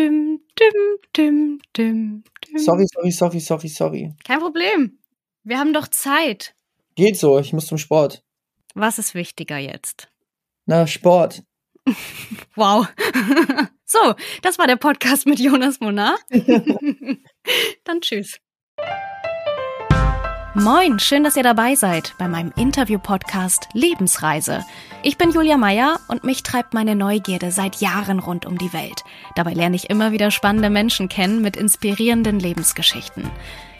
Dim, dim, dim, dim, dim. Sorry, sorry, sorry, sorry, sorry. Kein Problem. Wir haben doch Zeit. Geht so, ich muss zum Sport. Was ist wichtiger jetzt? Na, Sport. Wow. so, das war der Podcast mit Jonas Monar. Dann tschüss. Moin, schön, dass ihr dabei seid bei meinem Interview-Podcast Lebensreise. Ich bin Julia Meyer und mich treibt meine Neugierde seit Jahren rund um die Welt. Dabei lerne ich immer wieder spannende Menschen kennen mit inspirierenden Lebensgeschichten.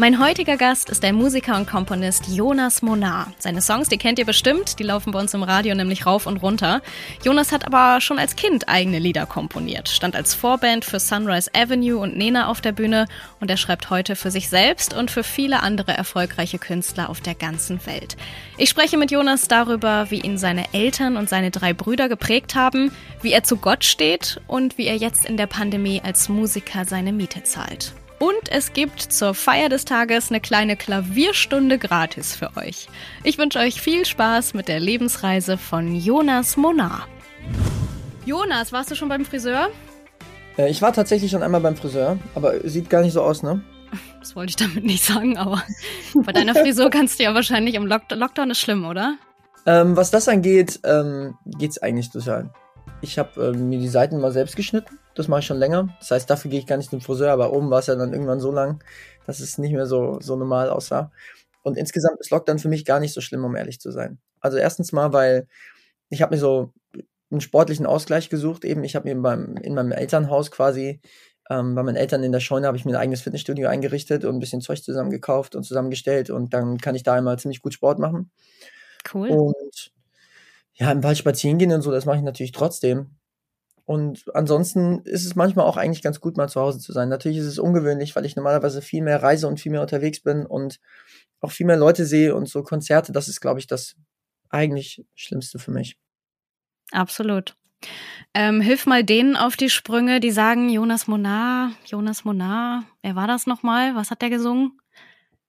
Mein heutiger Gast ist der Musiker und Komponist Jonas Monar. Seine Songs, die kennt ihr bestimmt, die laufen bei uns im Radio nämlich rauf und runter. Jonas hat aber schon als Kind eigene Lieder komponiert, stand als Vorband für Sunrise Avenue und Nena auf der Bühne und er schreibt heute für sich selbst und für viele andere erfolgreiche Künstler auf der ganzen Welt. Ich spreche mit Jonas darüber, wie ihn seine Eltern und seine drei Brüder geprägt haben, wie er zu Gott steht und wie er jetzt in der Pandemie als Musiker seine Miete zahlt. Und es gibt zur Feier des Tages eine kleine Klavierstunde gratis für euch. Ich wünsche euch viel Spaß mit der Lebensreise von Jonas Monar. Jonas, warst du schon beim Friseur? Äh, ich war tatsächlich schon einmal beim Friseur, aber sieht gar nicht so aus, ne? Das wollte ich damit nicht sagen, aber bei deiner Frisur kannst du ja wahrscheinlich im Lock Lockdown ist schlimm, oder? Ähm, was das angeht, ähm, geht's eigentlich total. Ich habe ähm, mir die Seiten mal selbst geschnitten das mache ich schon länger. Das heißt, dafür gehe ich gar nicht zum Friseur, aber oben war es ja dann irgendwann so lang, dass es nicht mehr so, so normal aussah. Und insgesamt ist Lockdown für mich gar nicht so schlimm, um ehrlich zu sein. Also erstens mal, weil ich habe mir so einen sportlichen Ausgleich gesucht. Eben, ich habe mir beim, in meinem Elternhaus quasi, ähm, bei meinen Eltern in der Scheune, habe ich mir ein eigenes Fitnessstudio eingerichtet und ein bisschen Zeug zusammengekauft und zusammengestellt und dann kann ich da einmal ziemlich gut Sport machen. Cool. Und ja, im Wald spazieren gehen und so, das mache ich natürlich trotzdem. Und ansonsten ist es manchmal auch eigentlich ganz gut, mal zu Hause zu sein. Natürlich ist es ungewöhnlich, weil ich normalerweise viel mehr reise und viel mehr unterwegs bin und auch viel mehr Leute sehe und so Konzerte. Das ist, glaube ich, das eigentlich Schlimmste für mich. Absolut. Ähm, hilf mal denen auf die Sprünge, die sagen, Jonas Monar, Jonas Monar, wer war das nochmal? Was hat der gesungen?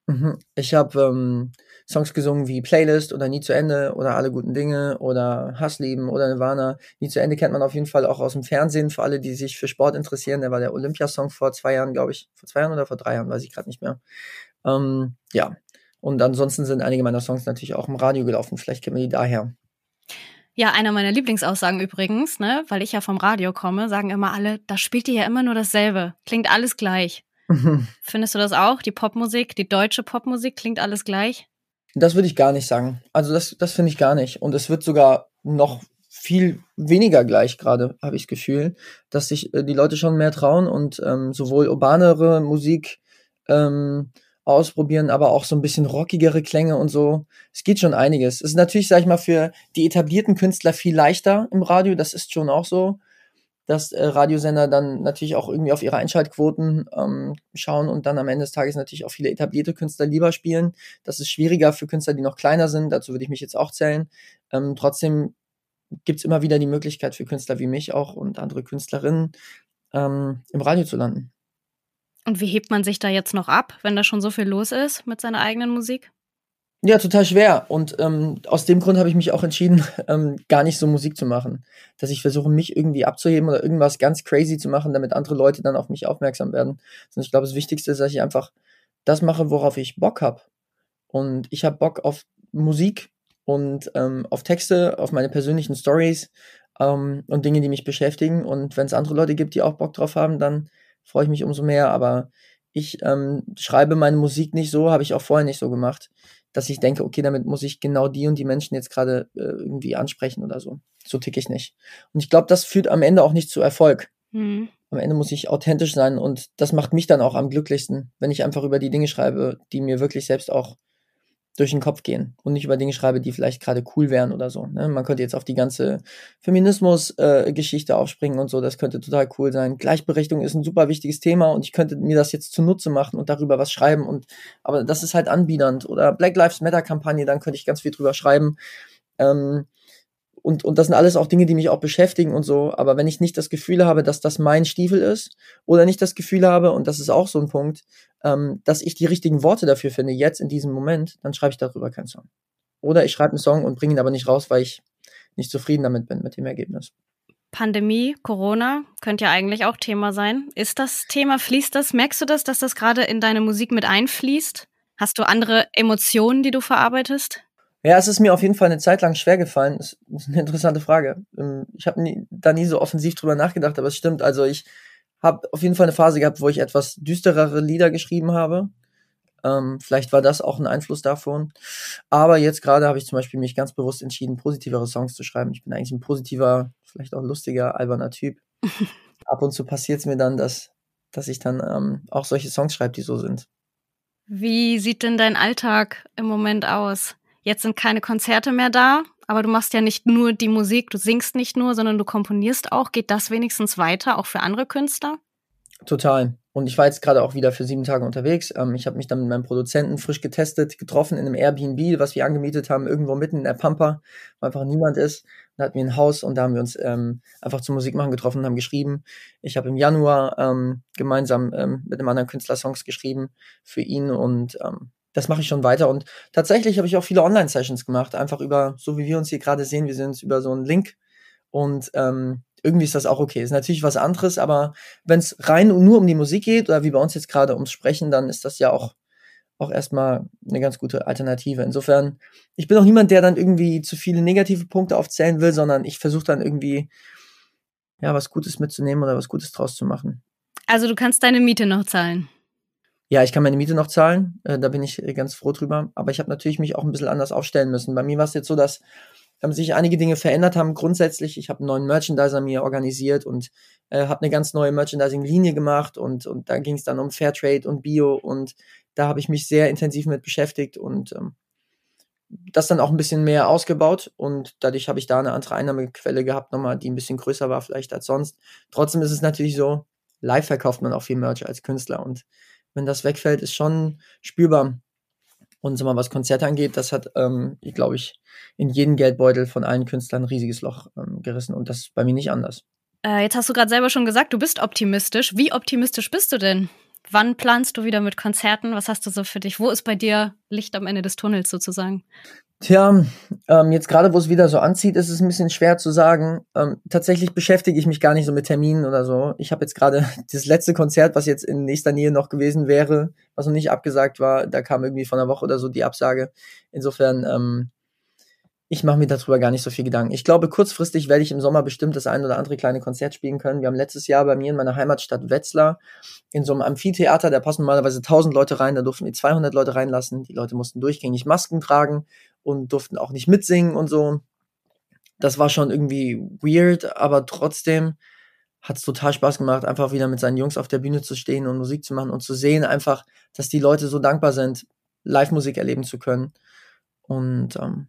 Mhm. Ich habe ähm, Songs gesungen wie Playlist oder Nie zu Ende oder Alle guten Dinge oder Hasslieben oder Nirvana. Nie zu Ende kennt man auf jeden Fall auch aus dem Fernsehen für alle, die sich für Sport interessieren. Der war der Olympiasong vor zwei Jahren, glaube ich. Vor zwei Jahren oder vor drei Jahren, weiß ich gerade nicht mehr. Ähm, ja. Und ansonsten sind einige meiner Songs natürlich auch im Radio gelaufen. Vielleicht kennt man die daher. Ja, einer meiner Lieblingsaussagen übrigens, ne, weil ich ja vom Radio komme, sagen immer alle, da spielt ihr ja immer nur dasselbe. Klingt alles gleich. Findest du das auch? Die Popmusik, die deutsche Popmusik klingt alles gleich? Das würde ich gar nicht sagen. Also das, das finde ich gar nicht. Und es wird sogar noch viel weniger gleich gerade, habe ich das Gefühl, dass sich äh, die Leute schon mehr trauen und ähm, sowohl urbanere Musik ähm, ausprobieren, aber auch so ein bisschen rockigere Klänge und so. Es geht schon einiges. Es ist natürlich, sag ich mal, für die etablierten Künstler viel leichter im Radio, das ist schon auch so dass äh, Radiosender dann natürlich auch irgendwie auf ihre Einschaltquoten ähm, schauen und dann am Ende des Tages natürlich auch viele etablierte Künstler lieber spielen. Das ist schwieriger für Künstler, die noch kleiner sind. Dazu würde ich mich jetzt auch zählen. Ähm, trotzdem gibt es immer wieder die Möglichkeit für Künstler wie mich auch und andere Künstlerinnen ähm, im Radio zu landen. Und wie hebt man sich da jetzt noch ab, wenn da schon so viel los ist mit seiner eigenen Musik? Ja, total schwer. Und ähm, aus dem Grund habe ich mich auch entschieden, ähm, gar nicht so Musik zu machen. Dass ich versuche, mich irgendwie abzuheben oder irgendwas ganz crazy zu machen, damit andere Leute dann auf mich aufmerksam werden. Sondern ich glaube, das Wichtigste ist, dass ich einfach das mache, worauf ich Bock habe. Und ich habe Bock auf Musik und ähm, auf Texte, auf meine persönlichen Stories ähm, und Dinge, die mich beschäftigen. Und wenn es andere Leute gibt, die auch Bock drauf haben, dann freue ich mich umso mehr. Aber ich ähm, schreibe meine Musik nicht so, habe ich auch vorher nicht so gemacht dass ich denke, okay, damit muss ich genau die und die Menschen jetzt gerade äh, irgendwie ansprechen oder so. So ticke ich nicht. Und ich glaube, das führt am Ende auch nicht zu Erfolg. Mhm. Am Ende muss ich authentisch sein und das macht mich dann auch am glücklichsten, wenn ich einfach über die Dinge schreibe, die mir wirklich selbst auch durch den Kopf gehen und nicht über Dinge schreibe, die vielleicht gerade cool wären oder so. Ne? Man könnte jetzt auf die ganze Feminismus-Geschichte äh, aufspringen und so, das könnte total cool sein. Gleichberechtigung ist ein super wichtiges Thema und ich könnte mir das jetzt zunutze machen und darüber was schreiben und aber das ist halt anbiedernd. Oder Black Lives Matter-Kampagne, dann könnte ich ganz viel drüber schreiben. Ähm, und, und das sind alles auch Dinge, die mich auch beschäftigen und so. Aber wenn ich nicht das Gefühl habe, dass das mein Stiefel ist, oder nicht das Gefühl habe, und das ist auch so ein Punkt, ähm, dass ich die richtigen Worte dafür finde, jetzt in diesem Moment, dann schreibe ich darüber keinen Song. Oder ich schreibe einen Song und bringe ihn aber nicht raus, weil ich nicht zufrieden damit bin, mit dem Ergebnis. Pandemie, Corona könnte ja eigentlich auch Thema sein. Ist das Thema, fließt das? Merkst du das, dass das gerade in deine Musik mit einfließt? Hast du andere Emotionen, die du verarbeitest? Ja, es ist mir auf jeden Fall eine Zeit lang schwer gefallen. Das ist eine interessante Frage. Ähm, ich habe da nie so offensiv drüber nachgedacht, aber es stimmt. Also ich habe auf jeden Fall eine Phase gehabt, wo ich etwas düsterere Lieder geschrieben habe. Ähm, vielleicht war das auch ein Einfluss davon. Aber jetzt gerade habe ich zum Beispiel mich ganz bewusst entschieden, positivere Songs zu schreiben. Ich bin eigentlich ein positiver, vielleicht auch lustiger, alberner Typ. Ab und zu passiert es mir dann, dass, dass ich dann ähm, auch solche Songs schreibe, die so sind. Wie sieht denn dein Alltag im Moment aus? Jetzt sind keine Konzerte mehr da, aber du machst ja nicht nur die Musik, du singst nicht nur, sondern du komponierst auch. Geht das wenigstens weiter, auch für andere Künstler? Total. Und ich war jetzt gerade auch wieder für sieben Tage unterwegs. Ähm, ich habe mich dann mit meinem Produzenten frisch getestet, getroffen in einem Airbnb, was wir angemietet haben, irgendwo mitten in der Pampa, wo einfach niemand ist. Da hatten wir ein Haus und da haben wir uns ähm, einfach zum Musikmachen getroffen und haben geschrieben. Ich habe im Januar ähm, gemeinsam ähm, mit einem anderen Künstler Songs geschrieben für ihn und ähm, das mache ich schon weiter. Und tatsächlich habe ich auch viele Online-Sessions gemacht, einfach über, so wie wir uns hier gerade sehen, wir sind über so einen Link. Und ähm, irgendwie ist das auch okay. Ist natürlich was anderes, aber wenn es rein nur um die Musik geht oder wie bei uns jetzt gerade ums Sprechen, dann ist das ja auch, auch erstmal eine ganz gute Alternative. Insofern, ich bin auch niemand, der dann irgendwie zu viele negative Punkte aufzählen will, sondern ich versuche dann irgendwie, ja, was Gutes mitzunehmen oder was Gutes draus zu machen. Also du kannst deine Miete noch zahlen. Ja, ich kann meine Miete noch zahlen, äh, da bin ich äh, ganz froh drüber. Aber ich habe natürlich mich auch ein bisschen anders aufstellen müssen. Bei mir war es jetzt so, dass ähm, sich einige Dinge verändert haben. Grundsätzlich, ich habe einen neuen Merchandiser mir organisiert und äh, habe eine ganz neue Merchandising-Linie gemacht und, und da ging es dann um Fairtrade und Bio und da habe ich mich sehr intensiv mit beschäftigt und ähm, das dann auch ein bisschen mehr ausgebaut und dadurch habe ich da eine andere Einnahmequelle gehabt, nochmal, die ein bisschen größer war vielleicht als sonst. Trotzdem ist es natürlich so, live verkauft man auch viel Merch als Künstler und wenn das wegfällt, ist schon spürbar. Und sag mal, was Konzerte angeht, das hat, ähm, glaube ich, in jeden Geldbeutel von allen Künstlern ein riesiges Loch ähm, gerissen und das ist bei mir nicht anders. Äh, jetzt hast du gerade selber schon gesagt, du bist optimistisch. Wie optimistisch bist du denn? Wann planst du wieder mit Konzerten? Was hast du so für dich? Wo ist bei dir Licht am Ende des Tunnels sozusagen? Tja, ähm, jetzt gerade, wo es wieder so anzieht, ist es ein bisschen schwer zu sagen. Ähm, tatsächlich beschäftige ich mich gar nicht so mit Terminen oder so. Ich habe jetzt gerade das letzte Konzert, was jetzt in nächster Nähe noch gewesen wäre, was noch nicht abgesagt war, da kam irgendwie von einer Woche oder so die Absage. Insofern ähm, ich mache mir darüber gar nicht so viel Gedanken. Ich glaube, kurzfristig werde ich im Sommer bestimmt das ein oder andere kleine Konzert spielen können. Wir haben letztes Jahr bei mir in meiner Heimatstadt Wetzlar in so einem Amphitheater, da passen normalerweise 1000 Leute rein, da durften wir 200 Leute reinlassen. Die Leute mussten durchgängig Masken tragen und durften auch nicht mitsingen und so. Das war schon irgendwie weird, aber trotzdem hat es total Spaß gemacht, einfach wieder mit seinen Jungs auf der Bühne zu stehen und Musik zu machen und zu sehen einfach, dass die Leute so dankbar sind, Live-Musik erleben zu können. Und ähm,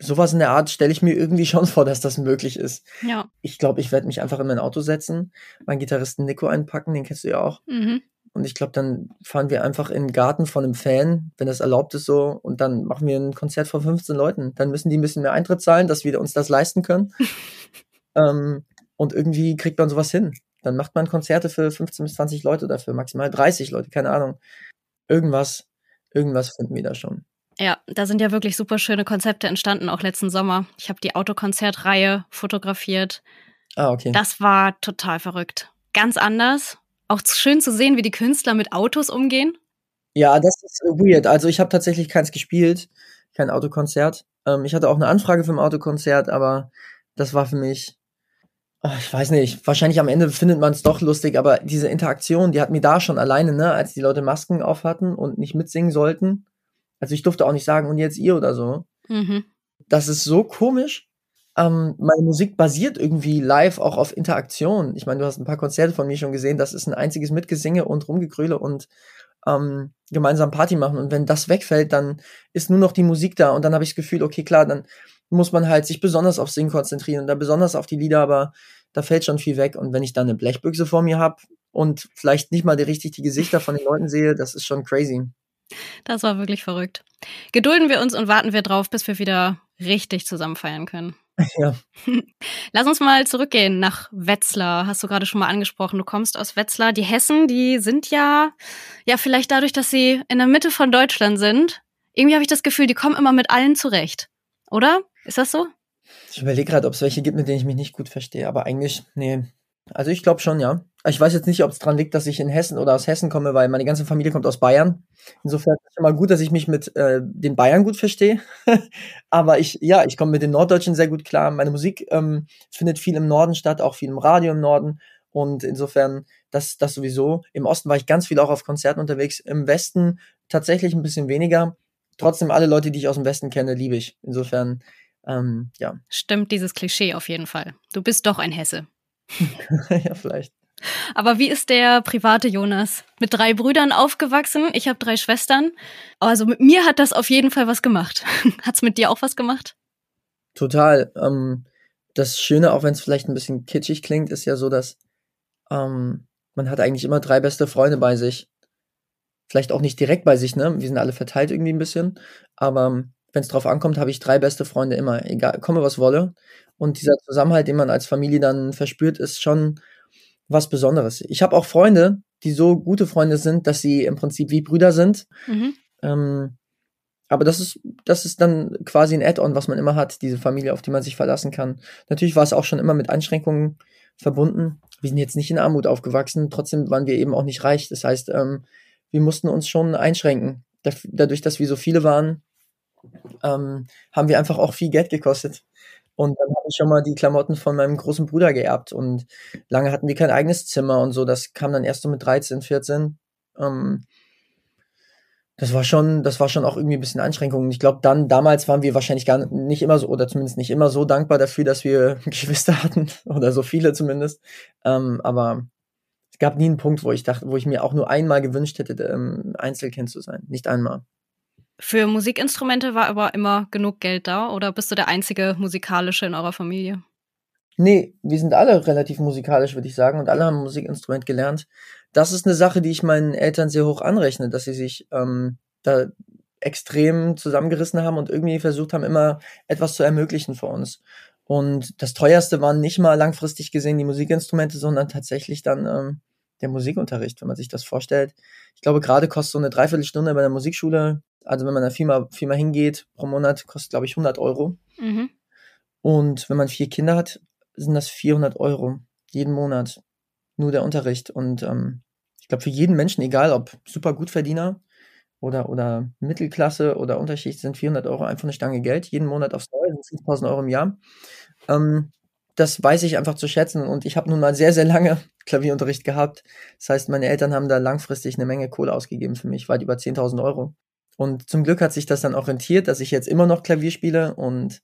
sowas in der Art stelle ich mir irgendwie schon vor, dass das möglich ist. Ja. Ich glaube, ich werde mich einfach in mein Auto setzen, meinen Gitarristen Nico einpacken, den kennst du ja auch. Mhm. Und ich glaube, dann fahren wir einfach in den Garten von einem Fan, wenn das erlaubt ist so, und dann machen wir ein Konzert vor 15 Leuten. Dann müssen die ein bisschen mehr Eintritt zahlen, dass wir uns das leisten können. ähm, und irgendwie kriegt man sowas hin. Dann macht man Konzerte für 15 bis 20 Leute dafür, maximal 30 Leute, keine Ahnung. Irgendwas, irgendwas finden wir da schon. Ja, da sind ja wirklich super schöne Konzepte entstanden, auch letzten Sommer. Ich habe die Autokonzertreihe fotografiert. Ah, okay. Das war total verrückt. Ganz anders. Auch schön zu sehen, wie die Künstler mit Autos umgehen. Ja, das ist weird. Also ich habe tatsächlich keins gespielt, kein Autokonzert. Ähm, ich hatte auch eine Anfrage für ein Autokonzert, aber das war für mich, oh, ich weiß nicht, wahrscheinlich am Ende findet man es doch lustig, aber diese Interaktion, die hat mir da schon alleine, ne, als die Leute Masken auf hatten und nicht mitsingen sollten, also ich durfte auch nicht sagen, und jetzt ihr oder so. Mhm. Das ist so komisch. Ähm, meine Musik basiert irgendwie live auch auf Interaktion. Ich meine, du hast ein paar Konzerte von mir schon gesehen, das ist ein einziges Mitgesinge und Rumgegröle und ähm, gemeinsam Party machen. Und wenn das wegfällt, dann ist nur noch die Musik da. Und dann habe ich das Gefühl, okay, klar, dann muss man halt sich besonders aufs Singen konzentrieren und da besonders auf die Lieder, aber da fällt schon viel weg. Und wenn ich dann eine Blechbüchse vor mir habe und vielleicht nicht mal die, richtig die Gesichter von den Leuten sehe, das ist schon crazy. Das war wirklich verrückt. Gedulden wir uns und warten wir drauf, bis wir wieder richtig zusammen feiern können. Ja. Lass uns mal zurückgehen nach Wetzlar. Hast du gerade schon mal angesprochen. Du kommst aus Wetzlar. Die Hessen, die sind ja, ja, vielleicht dadurch, dass sie in der Mitte von Deutschland sind. Irgendwie habe ich das Gefühl, die kommen immer mit allen zurecht. Oder? Ist das so? Ich überlege gerade, ob es welche gibt, mit denen ich mich nicht gut verstehe, aber eigentlich, nee. Also ich glaube schon, ja. Ich weiß jetzt nicht, ob es dran liegt, dass ich in Hessen oder aus Hessen komme, weil meine ganze Familie kommt aus Bayern. Insofern ist es immer gut, dass ich mich mit äh, den Bayern gut verstehe. Aber ich, ja, ich komme mit den Norddeutschen sehr gut klar. Meine Musik ähm, findet viel im Norden statt, auch viel im Radio im Norden. Und insofern, das, das sowieso. Im Osten war ich ganz viel auch auf Konzerten unterwegs. Im Westen tatsächlich ein bisschen weniger. Trotzdem alle Leute, die ich aus dem Westen kenne, liebe ich. Insofern, ähm, ja. Stimmt dieses Klischee auf jeden Fall. Du bist doch ein Hesse. ja, vielleicht. Aber wie ist der private Jonas? Mit drei Brüdern aufgewachsen. Ich habe drei Schwestern. Also mit mir hat das auf jeden Fall was gemacht. Hat's mit dir auch was gemacht? Total. Ähm, das Schöne, auch wenn es vielleicht ein bisschen kitschig klingt, ist ja so, dass ähm, man hat eigentlich immer drei beste Freunde bei sich. Vielleicht auch nicht direkt bei sich, ne? Wir sind alle verteilt irgendwie ein bisschen. Aber wenn es drauf ankommt, habe ich drei beste Freunde immer, egal, komme was wolle. Und dieser Zusammenhalt, den man als Familie dann verspürt, ist schon was Besonderes. Ich habe auch Freunde, die so gute Freunde sind, dass sie im Prinzip wie Brüder sind. Mhm. Ähm, aber das ist, das ist dann quasi ein Add-on, was man immer hat, diese Familie, auf die man sich verlassen kann. Natürlich war es auch schon immer mit Einschränkungen verbunden. Wir sind jetzt nicht in Armut aufgewachsen, trotzdem waren wir eben auch nicht reich. Das heißt, ähm, wir mussten uns schon einschränken. Dadurch, dass wir so viele waren, ähm, haben wir einfach auch viel Geld gekostet. Und dann habe ich schon mal die Klamotten von meinem großen Bruder geerbt. Und lange hatten wir kein eigenes Zimmer und so. Das kam dann erst so mit 13, 14. Ähm, das war schon, das war schon auch irgendwie ein bisschen Einschränkungen. Ich glaube, dann, damals waren wir wahrscheinlich gar nicht immer so, oder zumindest nicht immer so dankbar dafür, dass wir Geschwister hatten. Oder so viele zumindest. Ähm, aber es gab nie einen Punkt, wo ich dachte, wo ich mir auch nur einmal gewünscht hätte, ähm, Einzelkind zu sein. Nicht einmal. Für Musikinstrumente war aber immer genug Geld da oder bist du der einzige musikalische in eurer Familie? Nee, wir sind alle relativ musikalisch, würde ich sagen, und alle haben ein Musikinstrument gelernt. Das ist eine Sache, die ich meinen Eltern sehr hoch anrechne, dass sie sich ähm, da extrem zusammengerissen haben und irgendwie versucht haben, immer etwas zu ermöglichen für uns. Und das teuerste waren nicht mal langfristig gesehen die Musikinstrumente, sondern tatsächlich dann ähm, der Musikunterricht, wenn man sich das vorstellt. Ich glaube, gerade kostet so eine Dreiviertelstunde bei der Musikschule also wenn man da viermal, viermal hingeht pro Monat, kostet, glaube ich, 100 Euro. Mhm. Und wenn man vier Kinder hat, sind das 400 Euro jeden Monat. Nur der Unterricht. Und ähm, ich glaube, für jeden Menschen, egal ob super Gutverdiener oder, oder Mittelklasse oder Unterschicht, sind 400 Euro einfach eine Stange Geld. Jeden Monat aufs Neue sind 5000 Euro im Jahr. Ähm, das weiß ich einfach zu schätzen. Und ich habe nun mal sehr, sehr lange Klavierunterricht gehabt. Das heißt, meine Eltern haben da langfristig eine Menge Kohle ausgegeben für mich, weit über 10.000 Euro. Und zum Glück hat sich das dann auch rentiert, dass ich jetzt immer noch Klavier spiele und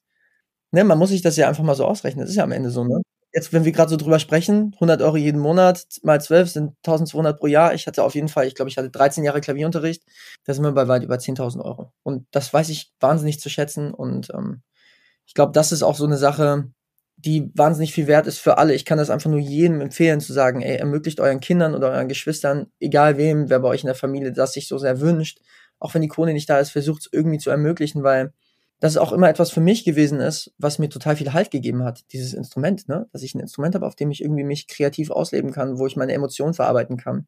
ne, man muss sich das ja einfach mal so ausrechnen. Das ist ja am Ende so, ne? Jetzt, wenn wir gerade so drüber sprechen, 100 Euro jeden Monat mal 12 sind 1200 pro Jahr. Ich hatte auf jeden Fall, ich glaube, ich hatte 13 Jahre Klavierunterricht. Da sind wir bei weit über 10.000 Euro. Und das weiß ich wahnsinnig zu schätzen. Und ähm, ich glaube, das ist auch so eine Sache, die wahnsinnig viel wert ist für alle. Ich kann das einfach nur jedem empfehlen, zu sagen, ey, ermöglicht euren Kindern oder euren Geschwistern, egal wem, wer bei euch in der Familie das sich so sehr wünscht, auch wenn die Kohle nicht da ist, versucht es irgendwie zu ermöglichen, weil das auch immer etwas für mich gewesen ist, was mir total viel Halt gegeben hat, dieses Instrument, ne? Dass ich ein Instrument habe, auf dem ich irgendwie mich kreativ ausleben kann, wo ich meine Emotionen verarbeiten kann.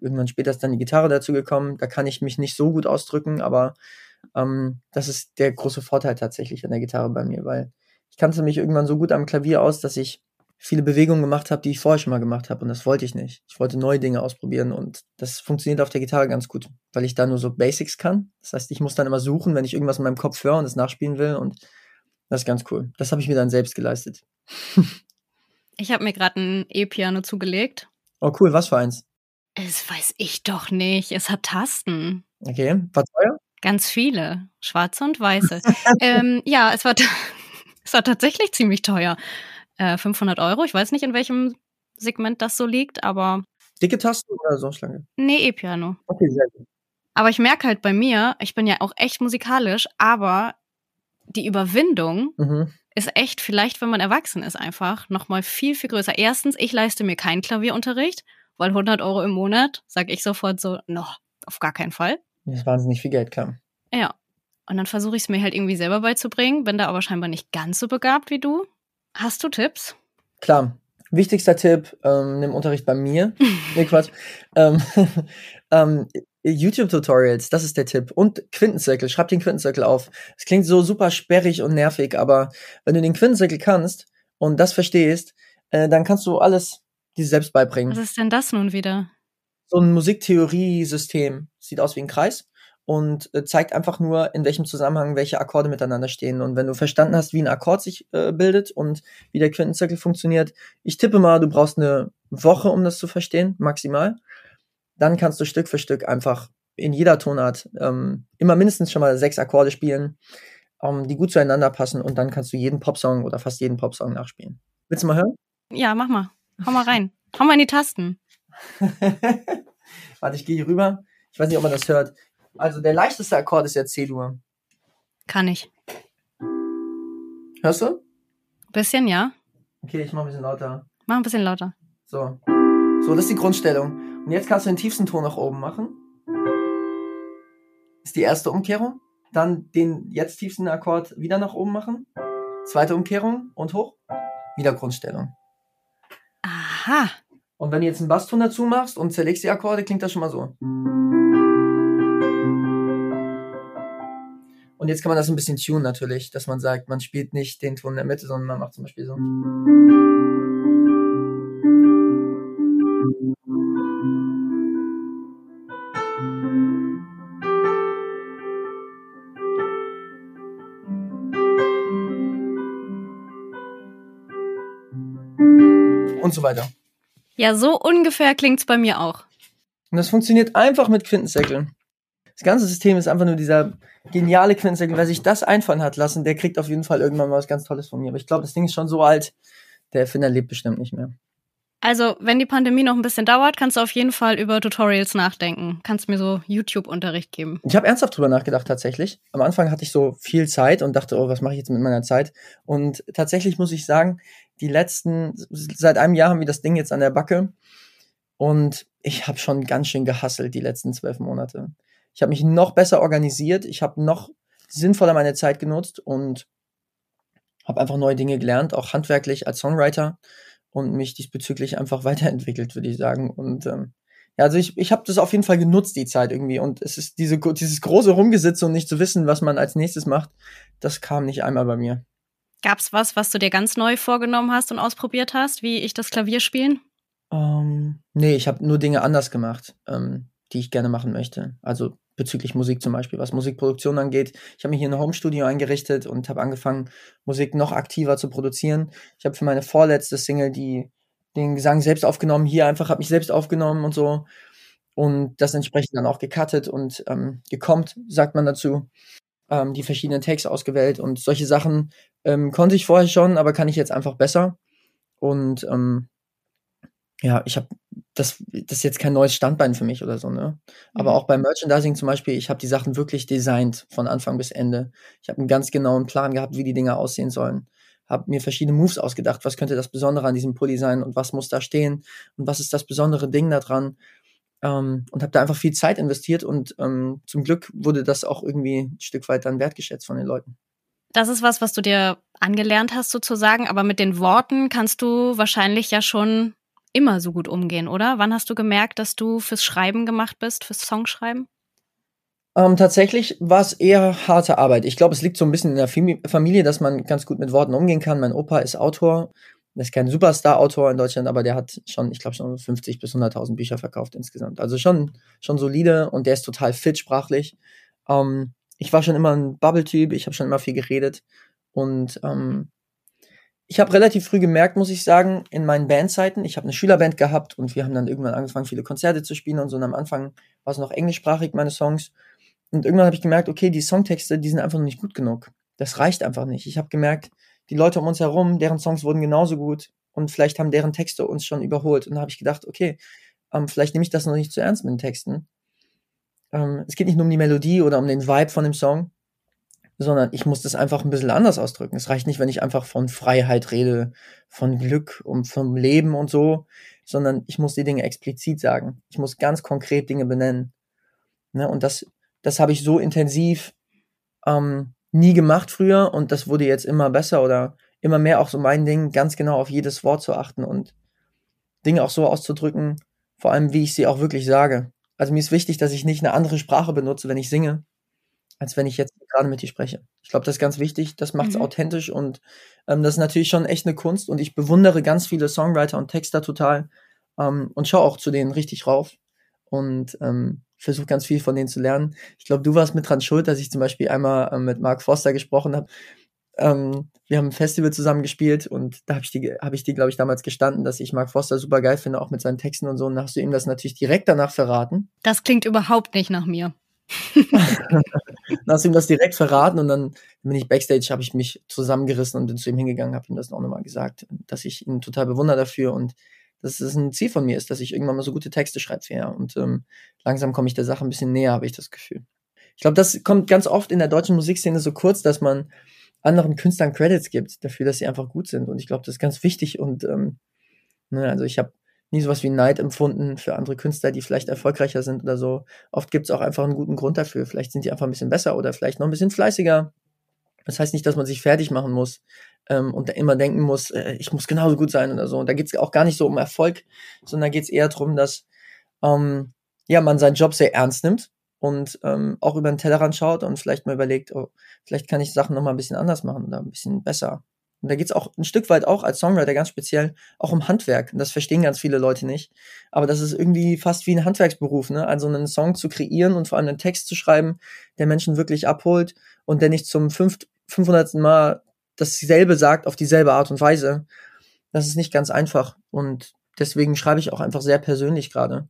Irgendwann später ist dann die Gitarre dazu gekommen, da kann ich mich nicht so gut ausdrücken, aber ähm, das ist der große Vorteil tatsächlich an der Gitarre bei mir, weil kannte mich irgendwann so gut am Klavier aus, dass ich viele Bewegungen gemacht habe, die ich vorher schon mal gemacht habe und das wollte ich nicht. Ich wollte neue Dinge ausprobieren und das funktioniert auf der Gitarre ganz gut, weil ich da nur so Basics kann. Das heißt, ich muss dann immer suchen, wenn ich irgendwas in meinem Kopf höre und es nachspielen will und das ist ganz cool. Das habe ich mir dann selbst geleistet. ich habe mir gerade ein E-Piano zugelegt. Oh cool, was für eins? Es weiß ich doch nicht. Es hat Tasten. Okay, war teuer? Ganz viele, schwarze und weiße. ähm, ja, es war, es war tatsächlich ziemlich teuer. 500 äh, Euro. Ich weiß nicht, in welchem Segment das so liegt, aber. Dicke Tasten oder so schlanke? Nee, E-Piano. Okay, sehr gut. Aber ich merke halt bei mir, ich bin ja auch echt musikalisch, aber die Überwindung Mhm. ist echt, vielleicht, wenn man erwachsen ist, einfach nochmal viel, viel größer. Erstens, ich leiste mir keinen Klavierunterricht, weil 100 Euro im Monat, sag ich sofort so, no, auf gar keinen Fall. Das ist wahnsinnig viel Geld, klar. Ja. Und dann versuche ich es mir halt irgendwie selber beizubringen, bin da aber scheinbar nicht ganz so begabt wie du. Hast du Tipps? Klar. Wichtigster Tipp, ähm, nimm Unterricht bei mir. nee, Quatsch. Ähm, ähm, YouTube-Tutorials, das ist der Tipp. Und Quintenzirkel, schreib den Quintenzirkel auf. Es klingt so super sperrig und nervig, aber wenn du den Quintenzirkel kannst und das verstehst, äh, dann kannst du alles dir selbst beibringen. Was ist denn das nun wieder? so ein Musiktheorie-System. Sieht aus wie ein Kreis und äh, zeigt einfach nur, in welchem Zusammenhang welche Akkorde miteinander stehen. Und wenn du verstanden hast, wie ein Akkord sich äh, bildet und wie der Quintenzirkel funktioniert, ich tippe mal, du brauchst eine Woche, um das zu verstehen, maximal. Dann kannst du Stück für Stück einfach in jeder Tonart ähm, immer mindestens schon mal sechs Akkorde spielen, ähm, die gut zueinander passen und dann kannst du jeden Popsong oder fast jeden Popsong nachspielen. Willst du mal hören? Ja, mach mal. Hau mal rein. Hau mal in die Tasten. Warte, ich gehe hier rüber. Ich weiß nicht, ob man das hört. Also der leichteste Akkord ist ja C-Dur. Kann ich. Hörst du? Bisschen, ja. Okay, ich mach ein bisschen lauter. Mach ein bisschen lauter. So. So, das ist die Grundstellung. Und jetzt kannst du den tiefsten Ton nach oben machen. Ist die erste Umkehrung. Dann den jetzt tiefsten Akkord wieder nach oben machen. Zweite Umkehrung und hoch. Wieder Grundstellung. Aha. Und wenn du jetzt einen Basston dazu machst und zerlegst die Akkorde, klingt das schon mal so. Und jetzt kann man das ein bisschen tunen natürlich, dass man sagt, man spielt nicht den Ton in der Mitte, sondern man macht zum Beispiel so. Und so weiter. Ja, so ungefähr klingt's bei mir auch. Und das funktioniert einfach mit Quintenzirkeln. Das ganze System ist einfach nur dieser geniale Quintenzirkel. Wer sich das einfallen hat lassen, der kriegt auf jeden Fall irgendwann mal was ganz Tolles von mir. Aber ich glaube, das Ding ist schon so alt, der Erfinder lebt bestimmt nicht mehr. Also, wenn die Pandemie noch ein bisschen dauert, kannst du auf jeden Fall über Tutorials nachdenken. Kannst mir so YouTube-Unterricht geben. Ich habe ernsthaft drüber nachgedacht tatsächlich. Am Anfang hatte ich so viel Zeit und dachte, oh, was mache ich jetzt mit meiner Zeit? Und tatsächlich muss ich sagen, die letzten, seit einem Jahr haben wir das Ding jetzt an der Backe. Und ich habe schon ganz schön gehasselt die letzten zwölf Monate. Ich habe mich noch besser organisiert, ich habe noch sinnvoller meine Zeit genutzt und habe einfach neue Dinge gelernt, auch handwerklich als Songwriter und mich diesbezüglich einfach weiterentwickelt, würde ich sagen. Und ähm, ja, also ich, ich habe das auf jeden Fall genutzt, die Zeit irgendwie. Und es ist diese, dieses große Rumgesitze und nicht zu wissen, was man als nächstes macht, das kam nicht einmal bei mir. Gab's was, was du dir ganz neu vorgenommen hast und ausprobiert hast, wie ich das Klavier spielen? Ähm, nee, ich habe nur Dinge anders gemacht, ähm, die ich gerne machen möchte. Also bezüglich Musik zum Beispiel, was Musikproduktion angeht. Ich habe mir hier ein Homestudio eingerichtet und habe angefangen, Musik noch aktiver zu produzieren. Ich habe für meine vorletzte Single die, den Gesang selbst aufgenommen, hier einfach habe mich selbst aufgenommen und so. Und das entsprechend dann auch gecuttet und ähm, gekommt, sagt man dazu. Ähm, die verschiedenen Takes ausgewählt und solche Sachen ähm, konnte ich vorher schon, aber kann ich jetzt einfach besser. Und ähm, ja, ich habe das, das ist jetzt kein neues Standbein für mich oder so, ne? Aber Mhm. auch beim Merchandising zum Beispiel, ich habe die Sachen wirklich designt von Anfang bis Ende. Ich habe einen ganz genauen Plan gehabt, wie die Dinge aussehen sollen. Habe mir verschiedene Moves ausgedacht, was könnte das Besondere an diesem Pulli sein und was muss da stehen und was ist das besondere Ding da dran. Ähm, und habe da einfach viel Zeit investiert und ähm, zum Glück wurde das auch irgendwie ein Stück weit dann wertgeschätzt von den Leuten. Das ist was, was du dir angelernt hast sozusagen, aber mit den Worten kannst du wahrscheinlich ja schon immer so gut umgehen, oder? Wann hast du gemerkt, dass du fürs Schreiben gemacht bist, fürs Songschreiben? Ähm, tatsächlich war es eher harte Arbeit. Ich glaube, es liegt so ein bisschen in der Fami- Familie, dass man ganz gut mit Worten umgehen kann. Mein Opa ist Autor. Er ist kein Superstar-Autor in Deutschland, aber der hat schon, ich glaube, schon 50 bis 100.000 Bücher verkauft insgesamt. Also schon, schon solide und der ist total fit sprachlich. Ähm, ich war schon immer ein Bubble-Typ. Ich habe schon immer viel geredet. Und ähm, ich habe relativ früh gemerkt, muss ich sagen, in meinen Bandzeiten, ich habe eine Schülerband gehabt und wir haben dann irgendwann angefangen, viele Konzerte zu spielen und so. Und am Anfang war es noch englischsprachig, meine Songs. Und irgendwann habe ich gemerkt, okay, die Songtexte, die sind einfach noch nicht gut genug. Das reicht einfach nicht. Ich habe gemerkt, die Leute um uns herum, deren Songs wurden genauso gut und vielleicht haben deren Texte uns schon überholt. Und da habe ich gedacht, okay, ähm, vielleicht nehme ich das noch nicht zu ernst mit den Texten. Ähm, es geht nicht nur um die Melodie oder um den Vibe von dem Song, sondern ich muss das einfach ein bisschen anders ausdrücken. Es reicht nicht, wenn ich einfach von Freiheit rede, von Glück und vom Leben und so, sondern ich muss die Dinge explizit sagen. Ich muss ganz konkret Dinge benennen. Ne? Und das, das habe ich so intensiv ähm, nie gemacht früher und das wurde jetzt immer besser oder immer mehr auch so mein Ding, ganz genau auf jedes Wort zu achten und Dinge auch so auszudrücken, vor allem wie ich sie auch wirklich sage. Also mir ist wichtig, dass ich nicht eine andere Sprache benutze, wenn ich singe, als wenn ich jetzt gerade mit dir spreche. Ich glaube, das ist ganz wichtig, das macht es mhm. authentisch und ähm, das ist natürlich schon echt eine Kunst und ich bewundere ganz viele Songwriter und Texter total ähm, und schaue auch zu denen richtig rauf und ähm, versuche ganz viel von denen zu lernen. Ich glaube, du warst mit dran schuld, dass ich zum Beispiel einmal ähm, mit Mark Foster gesprochen habe. Ähm, wir haben ein Festival zusammen gespielt und da habe ich dir, habe ich dir, glaube ich, damals gestanden, dass ich Mark Foster super geil finde, auch mit seinen Texten und so. Und da hast du ihm das natürlich direkt danach verraten. Das klingt überhaupt nicht nach mir. dann hast du ihm das direkt verraten und dann bin ich backstage, habe ich mich zusammengerissen und bin zu ihm hingegangen, habe ihm das auch nochmal gesagt, dass ich ihn total bewundere dafür und dass es ein Ziel von mir ist, dass ich irgendwann mal so gute Texte schreibe. Ja. Und ähm, langsam komme ich der Sache ein bisschen näher, habe ich das Gefühl. Ich glaube, das kommt ganz oft in der deutschen Musikszene so kurz, dass man anderen Künstlern Credits gibt dafür, dass sie einfach gut sind. Und ich glaube, das ist ganz wichtig. Und ähm, ne, also ich habe nie sowas wie Neid empfunden für andere Künstler, die vielleicht erfolgreicher sind oder so. Oft gibt es auch einfach einen guten Grund dafür. Vielleicht sind die einfach ein bisschen besser oder vielleicht noch ein bisschen fleißiger. Das heißt nicht, dass man sich fertig machen muss ähm, und immer denken muss, äh, ich muss genauso gut sein oder so. Und da geht es auch gar nicht so um Erfolg, sondern geht es eher darum, dass ähm, ja, man seinen Job sehr ernst nimmt und ähm, auch über den Tellerrand schaut und vielleicht mal überlegt, oh, vielleicht kann ich Sachen nochmal ein bisschen anders machen oder ein bisschen besser. Und da geht's auch ein Stück weit auch als Songwriter ganz speziell auch um Handwerk. Und das verstehen ganz viele Leute nicht. Aber das ist irgendwie fast wie ein Handwerksberuf, ne? Also einen Song zu kreieren und vor allem einen Text zu schreiben, der Menschen wirklich abholt und der nicht zum fünf, 500. Mal dasselbe sagt auf dieselbe Art und Weise. Das ist nicht ganz einfach. Und deswegen schreibe ich auch einfach sehr persönlich gerade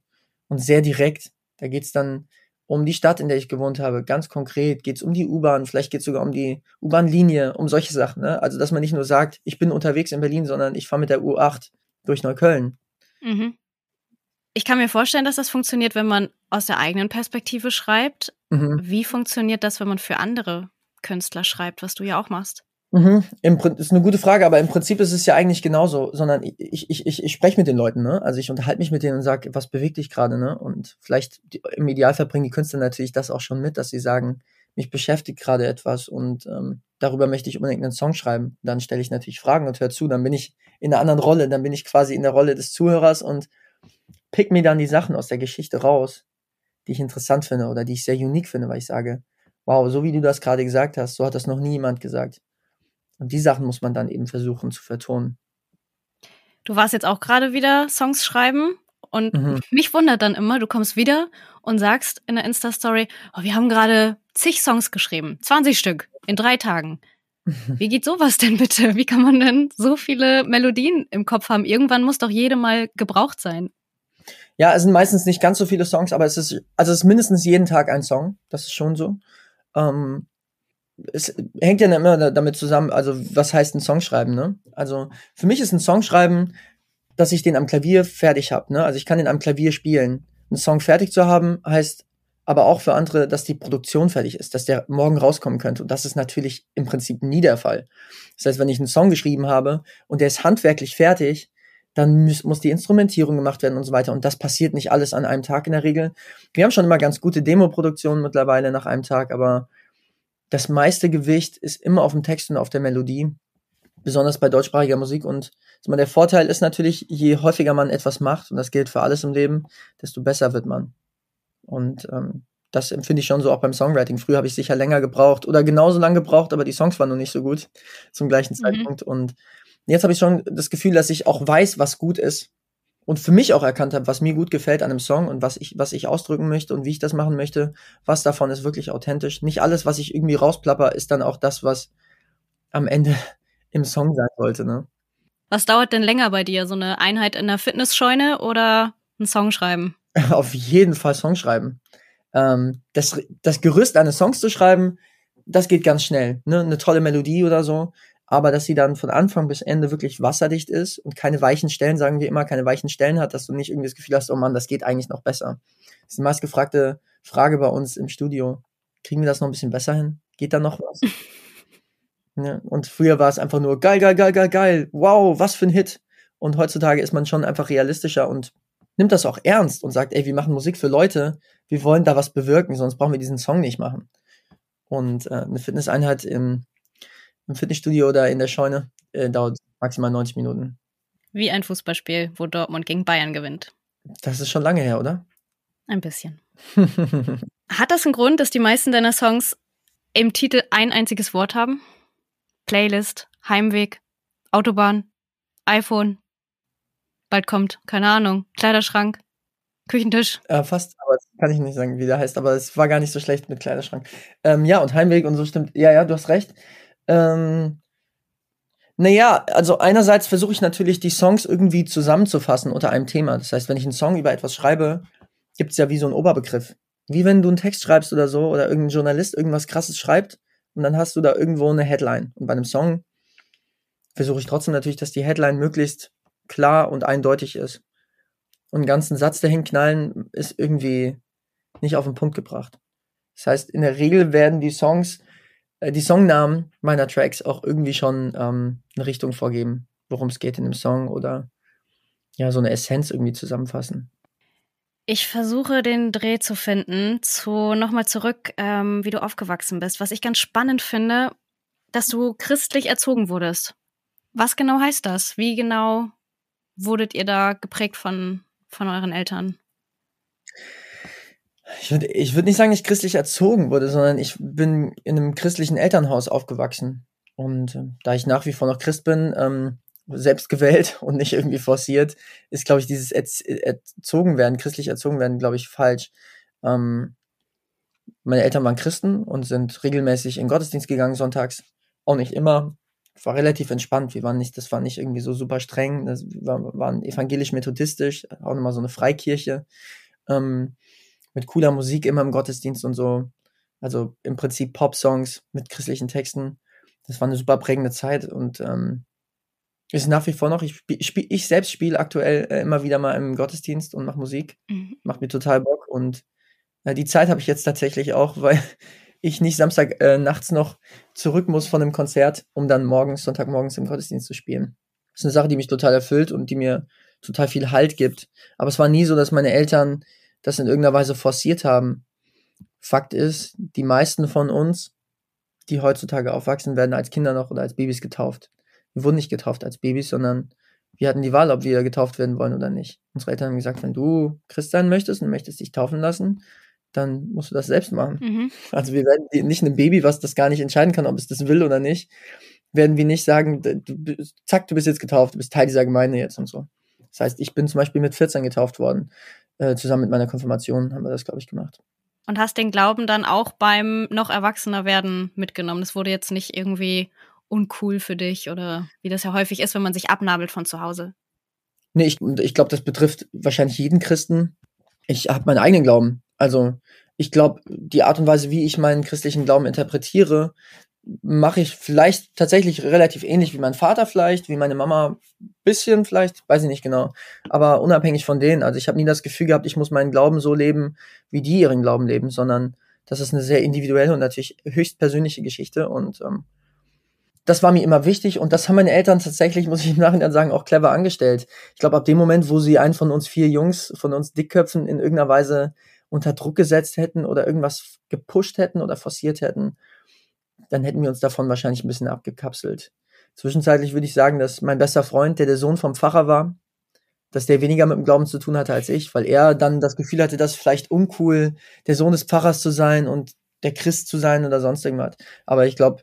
und sehr direkt. Da geht's dann um die Stadt, in der ich gewohnt habe, ganz konkret. Geht's um die U-Bahn, vielleicht geht's sogar um die U-Bahn-Linie, um solche Sachen. Ne? Also, dass man nicht nur sagt, ich bin unterwegs in Berlin, sondern ich fahre mit der U8 durch Neukölln. Mhm. Ich kann mir vorstellen, dass das funktioniert, wenn man aus der eigenen Perspektive schreibt. Mhm. Wie funktioniert das, wenn man für andere Künstler schreibt, was du ja auch machst? Mhm. Im, ist eine gute Frage, aber im Prinzip ist es ja eigentlich genauso, sondern ich, ich, ich, ich spreche mit den Leuten, ne? Also ich unterhalte mich mit denen und sage, was bewegt dich gerade, ne? Und vielleicht die, im Idealfall bringen die Künstler natürlich das auch schon mit, dass sie sagen, mich beschäftigt gerade etwas und ähm, darüber möchte ich unbedingt einen Song schreiben. Dann stelle ich natürlich Fragen und höre zu, dann bin ich in einer anderen Rolle, dann bin ich quasi in der Rolle des Zuhörers und pick mir dann die Sachen aus der Geschichte raus, die ich interessant finde oder die ich sehr unique finde, weil ich sage, wow, so wie du das gerade gesagt hast, so hat das noch nie jemand gesagt. Und die Sachen muss man dann eben versuchen zu vertonen. Du warst jetzt auch gerade wieder Songs schreiben und mhm. mich wundert dann immer, du kommst wieder und sagst in der Insta-Story, oh, wir haben gerade zig Songs geschrieben, 20 Stück in drei Tagen. Wie geht sowas denn bitte? Wie kann man denn so viele Melodien im Kopf haben? Irgendwann muss doch jede mal gebraucht sein. Ja, es sind meistens nicht ganz so viele Songs, aber es ist, also es ist mindestens jeden Tag ein Song. Das ist schon so. Ähm, es hängt ja immer damit zusammen, also was heißt ein Song schreiben, ne? Also für mich ist ein Song schreiben, dass ich den am Klavier fertig habe, ne? Also ich kann den am Klavier spielen. Einen Song fertig zu haben, heißt aber auch für andere, dass die Produktion fertig ist, dass der morgen rauskommen könnte. Und das ist natürlich im Prinzip nie der Fall. Das heißt, wenn ich einen Song geschrieben habe und der ist handwerklich fertig, dann muss, muss die Instrumentierung gemacht werden und so weiter. Und das passiert nicht alles an einem Tag in der Regel. Wir haben schon immer ganz gute Demo-Produktionen mittlerweile nach einem Tag, aber das meiste Gewicht ist immer auf dem Text und auf der Melodie, besonders bei deutschsprachiger Musik. Und der Vorteil ist natürlich, je häufiger man etwas macht, und das gilt für alles im Leben, desto besser wird man. Und ähm, das empfinde ich schon so auch beim Songwriting. Früher habe ich sicher länger gebraucht oder genauso lange gebraucht, aber die Songs waren noch nicht so gut zum gleichen mhm. Zeitpunkt. Und jetzt habe ich schon das Gefühl, dass ich auch weiß, was gut ist und für mich auch erkannt habe, was mir gut gefällt an einem Song und was ich, was ich ausdrücken möchte und wie ich das machen möchte, was davon ist wirklich authentisch. Nicht alles, was ich irgendwie rausplapper, ist dann auch das, was am Ende im Song sein sollte. Ne? Was dauert denn länger bei dir? So eine Einheit in der Fitnessscheune oder ein Song schreiben? Auf jeden Fall Song schreiben. Ähm, das, das Gerüst eines Songs zu schreiben, das geht ganz schnell. Ne? Eine tolle Melodie oder so. Aber dass sie dann von Anfang bis Ende wirklich wasserdicht ist und keine weichen Stellen, sagen wir immer, keine weichen Stellen hat, dass du nicht irgendwie das Gefühl hast, oh Mann, das geht eigentlich noch besser. Das ist die meistgefragte Frage bei uns im Studio. Kriegen wir das noch ein bisschen besser hin? Geht da noch was? ja, und früher war es einfach nur geil, geil, geil, geil, geil. Wow, was für ein Hit. Und heutzutage ist man schon einfach realistischer und nimmt das auch ernst und sagt, ey, wir machen Musik für Leute, wir wollen da was bewirken, sonst brauchen wir diesen Song nicht machen. Und äh, eine Fitnesseinheit im, im Fitnessstudio oder in der Scheune äh, dauert maximal 90 Minuten. Wie ein Fußballspiel, wo Dortmund gegen Bayern gewinnt. Das ist schon lange her, oder? Ein bisschen. Hat das einen Grund, dass die meisten deiner Songs im Titel ein einziges Wort haben? Playlist, Heimweg, Autobahn, iPhone, bald kommt, keine Ahnung, Kleiderschrank, Küchentisch. Äh, fast, aber das kann ich nicht sagen, wie der heißt, aber es war gar nicht so schlecht mit Kleiderschrank. Ähm, ja, und Heimweg und so stimmt. Ja, ja, du hast recht. Ähm, naja, also einerseits versuche ich natürlich, die Songs irgendwie zusammenzufassen unter einem Thema. Das heißt, wenn ich einen Song über etwas schreibe, gibt es ja wie so einen Oberbegriff. Wie wenn du einen Text schreibst oder so, oder irgendein Journalist irgendwas krasses schreibt, und dann hast du da irgendwo eine Headline. Und bei einem Song versuche ich trotzdem natürlich, dass die Headline möglichst klar und eindeutig ist. Und einen ganzen Satz dahin knallen ist irgendwie nicht auf den Punkt gebracht. Das heißt, in der Regel werden die Songs, die Songnamen meiner Tracks auch irgendwie schon ähm, eine Richtung vorgeben, worum es geht in dem Song oder ja, so eine Essenz irgendwie zusammenfassen. Ich versuche den Dreh zu finden, zu nochmal zurück, ähm, wie du aufgewachsen bist. Was ich ganz spannend finde, dass du christlich erzogen wurdest. Was genau heißt das? Wie genau wurdet ihr da geprägt von, von euren Eltern? Ich würde ich würd nicht sagen, dass ich christlich erzogen wurde, sondern ich bin in einem christlichen Elternhaus aufgewachsen. Und äh, da ich nach wie vor noch Christ bin, ähm, selbst gewählt und nicht irgendwie forciert, ist, glaube ich, dieses erzogen werden, christlich erzogen werden, glaube ich, falsch. Ähm, meine Eltern waren Christen und sind regelmäßig in Gottesdienst gegangen sonntags. Auch nicht immer, war relativ entspannt. Wir waren nicht, das war nicht irgendwie so super streng. Das war, waren evangelisch-methodistisch, auch nochmal so eine Freikirche. Ähm, mit cooler Musik immer im Gottesdienst und so. Also im Prinzip Pop-Songs mit christlichen Texten. Das war eine super prägende Zeit und ähm, ist nach wie vor noch. Ich, spiel, ich selbst spiele aktuell äh, immer wieder mal im Gottesdienst und mache Musik. Mhm. Macht mir total Bock. Und äh, die Zeit habe ich jetzt tatsächlich auch, weil ich nicht Samstag äh, nachts noch zurück muss von einem Konzert, um dann morgens, Sonntagmorgens im Gottesdienst zu spielen. Das ist eine Sache, die mich total erfüllt und die mir total viel Halt gibt. Aber es war nie so, dass meine Eltern das in irgendeiner Weise forciert haben. Fakt ist, die meisten von uns, die heutzutage aufwachsen, werden als Kinder noch oder als Babys getauft. Wir wurden nicht getauft als Babys, sondern wir hatten die Wahl, ob wir getauft werden wollen oder nicht. Unsere Eltern haben gesagt, wenn du Christ sein möchtest und möchtest dich taufen lassen, dann musst du das selbst machen. Mhm. Also wir werden nicht einem Baby, was das gar nicht entscheiden kann, ob es das will oder nicht, werden wir nicht sagen, du, zack, du bist jetzt getauft, du bist Teil dieser Gemeinde jetzt und so. Das heißt, ich bin zum Beispiel mit 14 getauft worden. Äh, zusammen mit meiner Konfirmation haben wir das, glaube ich, gemacht. Und hast den Glauben dann auch beim noch erwachsener werden mitgenommen. Das wurde jetzt nicht irgendwie uncool für dich oder wie das ja häufig ist, wenn man sich abnabelt von zu Hause. Nee, ich, ich glaube, das betrifft wahrscheinlich jeden Christen. Ich habe meinen eigenen Glauben. Also ich glaube, die Art und Weise, wie ich meinen christlichen Glauben interpretiere, mache ich vielleicht tatsächlich relativ ähnlich wie mein Vater vielleicht, wie meine Mama bisschen vielleicht, weiß ich nicht genau, aber unabhängig von denen. Also ich habe nie das Gefühl gehabt, ich muss meinen Glauben so leben, wie die ihren Glauben leben, sondern das ist eine sehr individuelle und natürlich höchst persönliche Geschichte und ähm, das war mir immer wichtig und das haben meine Eltern tatsächlich, muss ich im Nachhinein sagen, auch clever angestellt. Ich glaube, ab dem Moment, wo sie einen von uns vier Jungs, von uns Dickköpfen in irgendeiner Weise unter Druck gesetzt hätten oder irgendwas gepusht hätten oder forciert hätten, dann hätten wir uns davon wahrscheinlich ein bisschen abgekapselt. Zwischenzeitlich würde ich sagen, dass mein bester Freund, der der Sohn vom Pfarrer war, dass der weniger mit dem Glauben zu tun hatte als ich, weil er dann das Gefühl hatte, dass vielleicht uncool der Sohn des Pfarrers zu sein und der Christ zu sein oder sonst irgendwas. Aber ich glaube,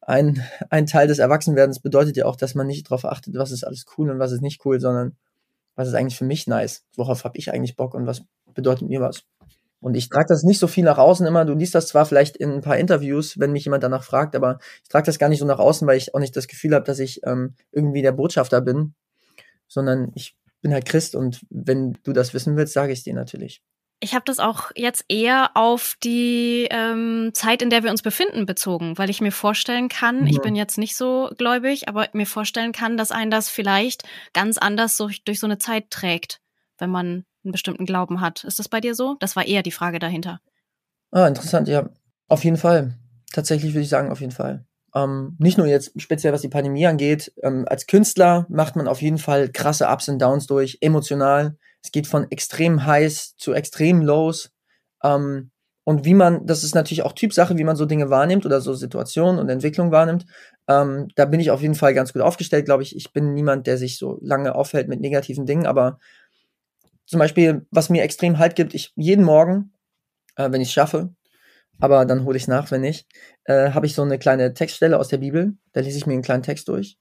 ein, ein Teil des Erwachsenwerdens bedeutet ja auch, dass man nicht darauf achtet, was ist alles cool und was ist nicht cool, sondern was ist eigentlich für mich nice? Worauf habe ich eigentlich Bock und was bedeutet mir was? Und ich trage das nicht so viel nach außen immer. Du liest das zwar vielleicht in ein paar Interviews, wenn mich jemand danach fragt, aber ich trage das gar nicht so nach außen, weil ich auch nicht das Gefühl habe, dass ich ähm, irgendwie der Botschafter bin, sondern ich bin halt Christ und wenn du das wissen willst, sage ich dir natürlich. Ich habe das auch jetzt eher auf die ähm, Zeit, in der wir uns befinden, bezogen, weil ich mir vorstellen kann, mhm. ich bin jetzt nicht so gläubig, aber mir vorstellen kann, dass einen das vielleicht ganz anders so, durch so eine Zeit trägt, wenn man einen bestimmten Glauben hat. Ist das bei dir so? Das war eher die Frage dahinter. Ah, interessant, ja. Auf jeden Fall. Tatsächlich würde ich sagen, auf jeden Fall. Ähm, nicht nur jetzt speziell, was die Pandemie angeht. Ähm, als Künstler macht man auf jeden Fall krasse Ups und Downs durch, emotional. Es geht von extrem heiß zu extrem lows. Ähm, und wie man, das ist natürlich auch Typsache, wie man so Dinge wahrnimmt oder so Situationen und Entwicklung wahrnimmt. Ähm, da bin ich auf jeden Fall ganz gut aufgestellt, glaube ich. Ich bin niemand, der sich so lange aufhält mit negativen Dingen, aber zum Beispiel, was mir extrem Halt gibt, ich jeden Morgen, äh, wenn ich es schaffe, aber dann hole ich es nach, wenn nicht, äh, habe ich so eine kleine Textstelle aus der Bibel. Da lese ich mir einen kleinen Text durch.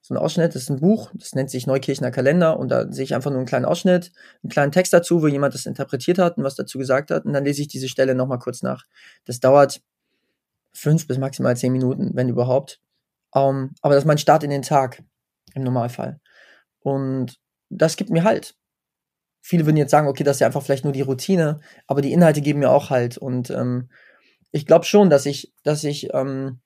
So ein Ausschnitt, das ist ein Buch, das nennt sich Neukirchener Kalender und da sehe ich einfach nur einen kleinen Ausschnitt, einen kleinen Text dazu, wo jemand das interpretiert hat und was dazu gesagt hat und dann lese ich diese Stelle nochmal kurz nach. Das dauert fünf bis maximal zehn Minuten, wenn überhaupt. Um, ähm, aber das ist mein Start in den Tag im Normalfall. Und das gibt mir halt viele würden jetzt sagen, okay, das ist ja einfach vielleicht nur die Routine, aber die Inhalte geben mir auch halt. Und ähm, ich glaube schon, dass ich, dass ich ähm,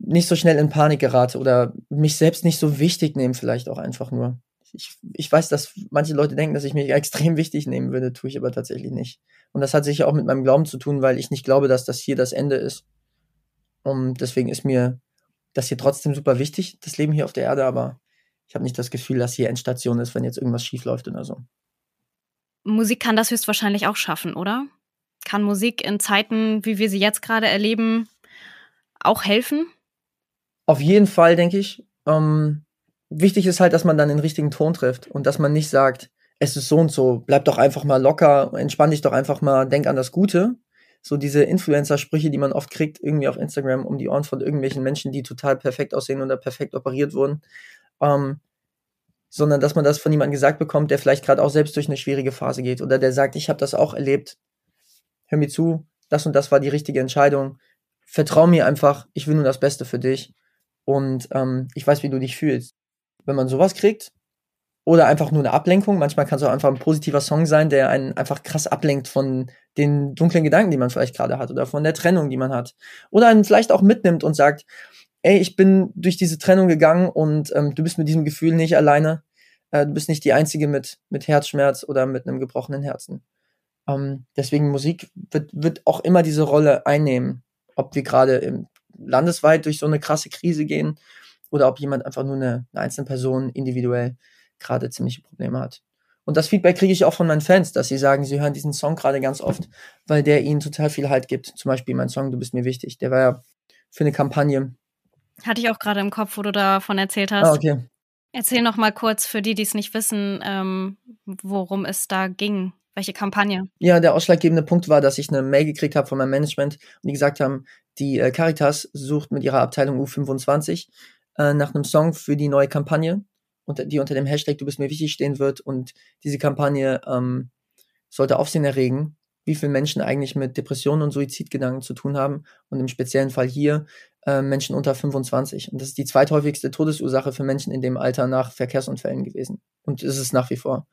nicht so schnell in Panik gerate oder mich selbst nicht so wichtig nehme, vielleicht auch einfach nur. Ich, ich weiß, dass manche Leute denken, dass ich mich extrem wichtig nehmen würde, tue ich aber tatsächlich nicht. Und das hat sicher auch mit meinem Glauben zu tun, weil ich nicht glaube, dass das hier das Ende ist. Und deswegen ist mir das hier trotzdem super wichtig, das Leben hier auf der Erde, aber ich habe nicht das Gefühl, dass hier Endstation ist, wenn jetzt irgendwas schief läuft oder so. Musik kann das höchstwahrscheinlich auch schaffen, oder? Kann Musik in Zeiten, wie wir sie jetzt gerade erleben, auch helfen? Auf jeden Fall, denke ich. Ähm, wichtig ist halt, dass man dann den richtigen Ton trifft und dass man nicht sagt, es ist so und so, bleib doch einfach mal locker, entspann dich doch einfach mal, denk an das Gute. So diese Influencer-Sprüche, die man oft kriegt, irgendwie auf Instagram um die Ohren von irgendwelchen Menschen, die total perfekt aussehen oder perfekt operiert wurden. Ähm, sondern dass man das von jemandem gesagt bekommt, der vielleicht gerade auch selbst durch eine schwierige Phase geht oder der sagt, ich habe das auch erlebt. Hör mir zu, das und das war die richtige Entscheidung. Vertrau mir einfach, ich will nur das Beste für dich und ähm, ich weiß, wie du dich fühlst. Wenn man sowas kriegt oder einfach nur eine Ablenkung, manchmal kann es auch einfach ein positiver Song sein, der einen einfach krass ablenkt von den dunklen Gedanken, die man vielleicht gerade hat oder von der Trennung, die man hat oder einen vielleicht auch mitnimmt und sagt, ey, ich bin durch diese Trennung gegangen und ähm, du bist mit diesem Gefühl nicht alleine. Äh, du bist nicht die Einzige mit, mit Herzschmerz oder mit einem gebrochenen Herzen. Ähm, deswegen Musik wird, wird auch immer diese Rolle einnehmen, ob wir gerade landesweit durch so eine krasse Krise gehen oder ob jemand einfach nur eine, eine einzelne Person individuell gerade ziemliche Probleme hat. Und das Feedback kriege ich auch von meinen Fans, dass sie sagen, sie hören diesen Song gerade ganz oft, weil der ihnen total viel Halt gibt. Zum Beispiel mein Song Du bist mir wichtig. Der war ja für eine Kampagne hatte ich auch gerade im Kopf, wo du davon erzählt hast. Ah, okay. Erzähl noch mal kurz für die, die es nicht wissen, ähm, worum es da ging. Welche Kampagne? Ja, der ausschlaggebende Punkt war, dass ich eine Mail gekriegt habe von meinem Management und die gesagt haben, die äh, Caritas sucht mit ihrer Abteilung U25 äh, nach einem Song für die neue Kampagne, und die unter dem Hashtag Du bist mir wichtig stehen wird. Und diese Kampagne ähm, sollte Aufsehen erregen, wie viele Menschen eigentlich mit Depressionen und Suizidgedanken zu tun haben. Und im speziellen Fall hier äh, Menschen unter 25. Und das ist die zweithäufigste Todesursache für Menschen in dem Alter nach Verkehrsunfällen gewesen. Und ist es nach wie vor.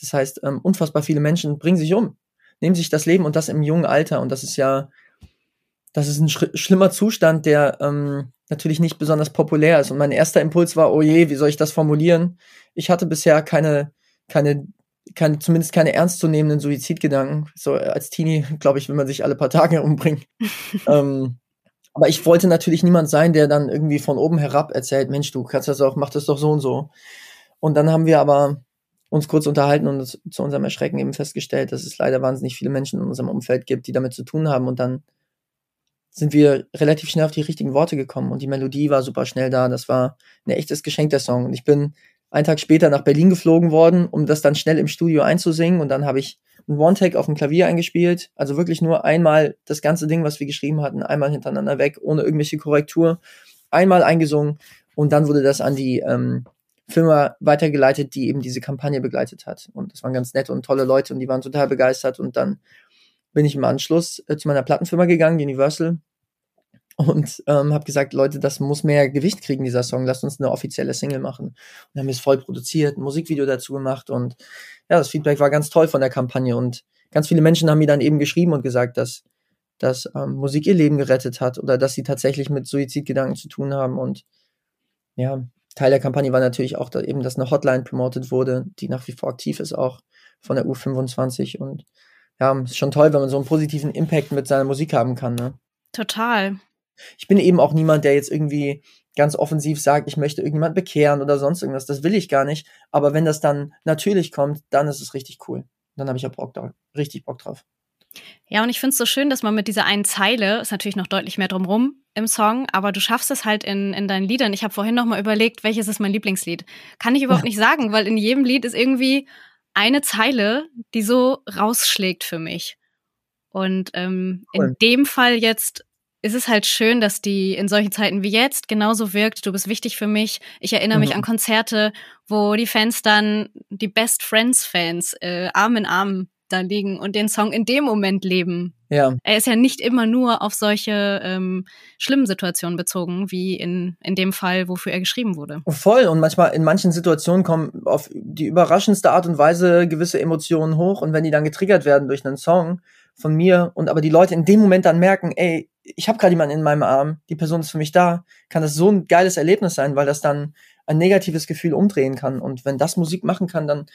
Das heißt, ähm, unfassbar viele Menschen bringen sich um, nehmen sich das Leben und das im jungen Alter. Und das ist ja, das ist ein sch schlimmer Zustand, der ähm, natürlich nicht besonders populär ist. Und mein erster Impuls war, oh je, wie soll ich das formulieren? Ich hatte bisher keine, keine, keine, zumindest keine ernstzunehmenden Suizidgedanken. So als Teenie, glaube ich, will man sich alle paar Tage umbringen. ähm, aber ich wollte natürlich niemand sein, der dann irgendwie von oben herab erzählt, Mensch, du kannst das auch, mach das doch so und so. Und dann haben wir aber uns kurz unterhalten und zu unserem Erschrecken eben festgestellt, dass es leider wahnsinnig viele Menschen in unserem Umfeld gibt, die damit zu tun haben. Und dann sind wir relativ schnell auf die richtigen Worte gekommen und die Melodie war super schnell da. Das war ein echtes Geschenk, der Song. Und ich bin einen Tag später nach Berlin geflogen worden, um das dann schnell im Studio einzusingen. Und dann habe ich ein One-Take auf dem Klavier eingespielt. Also wirklich nur einmal das ganze Ding, was wir geschrieben hatten, einmal hintereinander weg, ohne irgendwelche Korrektur. Einmal eingesungen und dann wurde das an die ähm, Firma weitergeleitet, die eben diese Kampagne begleitet hat. Und das waren ganz nette und tolle Leute und die waren total begeistert. Und dann bin ich im Anschluss äh, zu meiner Plattenfirma gegangen, Universal, und ähm, habe gesagt, Leute, das muss mehr Gewicht kriegen, dieser Song. Lasst uns eine offizielle Single machen. Und haben es voll produziert, ein Musikvideo dazu gemacht und ja, das Feedback war ganz toll von der Kampagne und ganz viele Menschen haben mir dann eben geschrieben und gesagt, dass, dass ähm, Musik ihr Leben gerettet hat oder dass sie tatsächlich mit Suizidgedanken zu tun haben. Und ja, Teil der Kampagne war natürlich auch da eben, dass eine Hotline promotet wurde, die nach wie vor aktiv ist, auch von der U25. Und ja, ist schon toll, wenn man so einen positiven Impact mit seiner Musik haben kann. Ne? Total. Ich bin eben auch niemand, der jetzt irgendwie ganz offensiv sagt, ich möchte irgendjemand bekehren oder sonst irgendwas. Das will ich gar nicht. Aber wenn das dann natürlich kommt, dann ist es richtig cool. Dann habe ich auch Bock da, richtig Bock drauf. Ja, und ich finde es so schön, dass man mit dieser einen Zeile, ist natürlich noch deutlich mehr drumrum im Song, aber du schaffst es halt in, in deinen Liedern. Ich habe vorhin noch mal überlegt, welches ist mein Lieblingslied. Kann ich überhaupt nicht sagen, weil in jedem Lied ist irgendwie eine Zeile, die so rausschlägt für mich. Und ähm, cool. in dem Fall jetzt ist es halt schön, dass die in solchen Zeiten wie jetzt genauso wirkt. Du bist wichtig für mich. Ich erinnere mhm. mich an Konzerte, wo die Fans dann, die Best Friends Fans, äh, Arm in Arm da liegen und den Song in dem Moment leben. Ja. Er ist ja nicht immer nur auf solche ähm, schlimmen Situationen bezogen, wie in, in dem Fall, wofür er geschrieben wurde. Voll. Und manchmal in manchen Situationen kommen auf die überraschendste Art und Weise gewisse Emotionen hoch. Und wenn die dann getriggert werden durch einen Song von mir und aber die Leute in dem Moment dann merken, ey, ich habe gerade jemanden in meinem Arm, die Person ist für mich da, kann das so ein geiles Erlebnis sein, weil das dann ein negatives Gefühl umdrehen kann. Und wenn das Musik machen kann, dann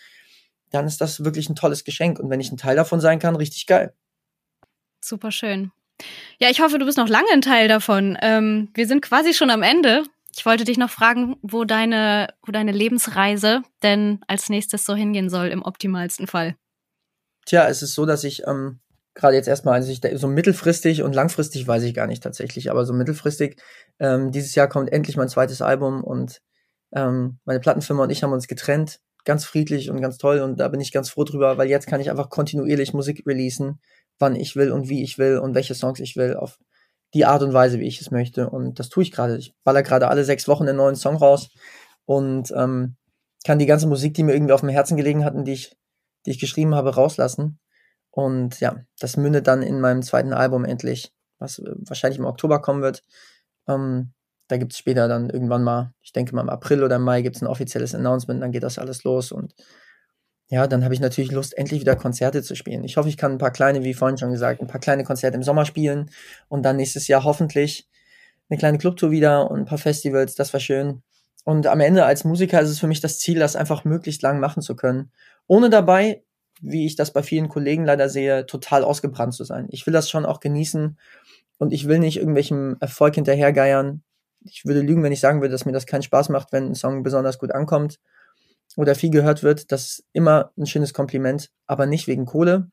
dann ist das wirklich ein tolles Geschenk. Und wenn ich ein Teil davon sein kann, richtig geil. Super schön. Ja, ich hoffe, du bist noch lange ein Teil davon. Ähm, wir sind quasi schon am Ende. Ich wollte dich noch fragen, wo deine, wo deine Lebensreise denn als nächstes so hingehen soll, im optimalsten Fall. Tja, es ist so, dass ich ähm, gerade jetzt erstmal, also ich, so mittelfristig und langfristig weiß ich gar nicht tatsächlich, aber so mittelfristig, ähm, dieses Jahr kommt endlich mein zweites Album und ähm, meine Plattenfirma und ich haben uns getrennt ganz friedlich und ganz toll und da bin ich ganz froh drüber, weil jetzt kann ich einfach kontinuierlich Musik releasen, wann ich will und wie ich will und welche Songs ich will, auf die Art und Weise, wie ich es möchte. Und das tue ich gerade. Ich baller gerade alle sechs Wochen einen neuen Song raus und ähm, kann die ganze Musik, die mir irgendwie auf dem Herzen gelegen hatten, die ich, die ich geschrieben habe, rauslassen. Und ja, das mündet dann in meinem zweiten Album endlich, was äh, wahrscheinlich im Oktober kommen wird. Ähm, da gibt es später dann irgendwann mal, ich denke mal im April oder im Mai gibt es ein offizielles Announcement, dann geht das alles los und ja, dann habe ich natürlich Lust, endlich wieder Konzerte zu spielen. Ich hoffe, ich kann ein paar kleine, wie vorhin schon gesagt, ein paar kleine Konzerte im Sommer spielen und dann nächstes Jahr hoffentlich eine kleine Clubtour wieder und ein paar Festivals, das war schön. Und am Ende als Musiker ist es für mich das Ziel, das einfach möglichst lang machen zu können, ohne dabei, wie ich das bei vielen Kollegen leider sehe, total ausgebrannt zu sein. Ich will das schon auch genießen und ich will nicht irgendwelchem Erfolg hinterhergeiern, ich würde lügen, wenn ich sagen würde, dass mir das keinen Spaß macht, wenn ein Song besonders gut ankommt oder viel gehört wird. Das ist immer ein schönes Kompliment, aber nicht wegen Kohle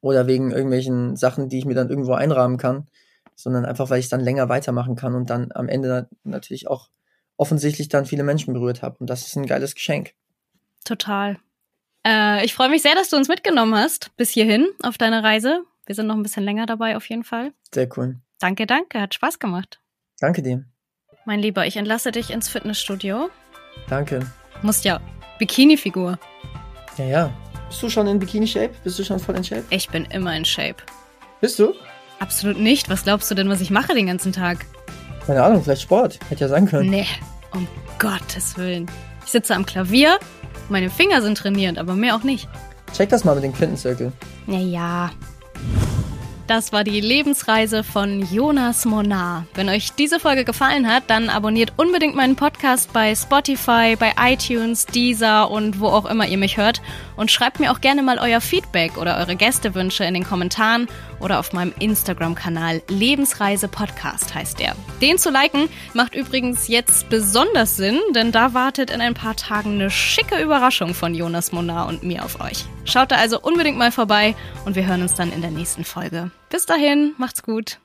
oder wegen irgendwelchen Sachen, die ich mir dann irgendwo einrahmen kann, sondern einfach, weil ich dann länger weitermachen kann und dann am Ende natürlich auch offensichtlich dann viele Menschen berührt habe. Und das ist ein geiles Geschenk. Total. Äh, ich freue mich sehr, dass du uns mitgenommen hast bis hierhin auf deiner Reise. Wir sind noch ein bisschen länger dabei auf jeden Fall. Sehr cool. Danke, danke. Hat Spaß gemacht. Danke dir. Mein Lieber, ich entlasse dich ins Fitnessstudio. Danke. Musst ja. Bikini-Figur. Ja, ja. Bist du schon in Bikini-Shape? Bist du schon voll in Shape? Ich bin immer in Shape. Bist du? Absolut nicht. Was glaubst du denn, was ich mache den ganzen Tag? Keine Ahnung, vielleicht Sport. Hätte ja sein können. Nee, um Gottes Willen. Ich sitze am Klavier, meine Finger sind trainiert, aber mehr auch nicht. Check das mal mit dem Quintenzirkel. Naja, das war die Lebensreise von Jonas Monar. Wenn euch diese Folge gefallen hat, dann abonniert unbedingt meinen Podcast bei Spotify, bei iTunes, Deezer und wo auch immer ihr mich hört. Und schreibt mir auch gerne mal euer Feedback oder eure Gästewünsche in den Kommentaren oder auf meinem Instagram-Kanal Lebensreise Podcast heißt der. Den zu liken macht übrigens jetzt besonders Sinn, denn da wartet in ein paar Tagen eine schicke Überraschung von Jonas Monar und mir auf euch. Schaut da also unbedingt mal vorbei und wir hören uns dann in der nächsten Folge. Bis dahin, macht's gut.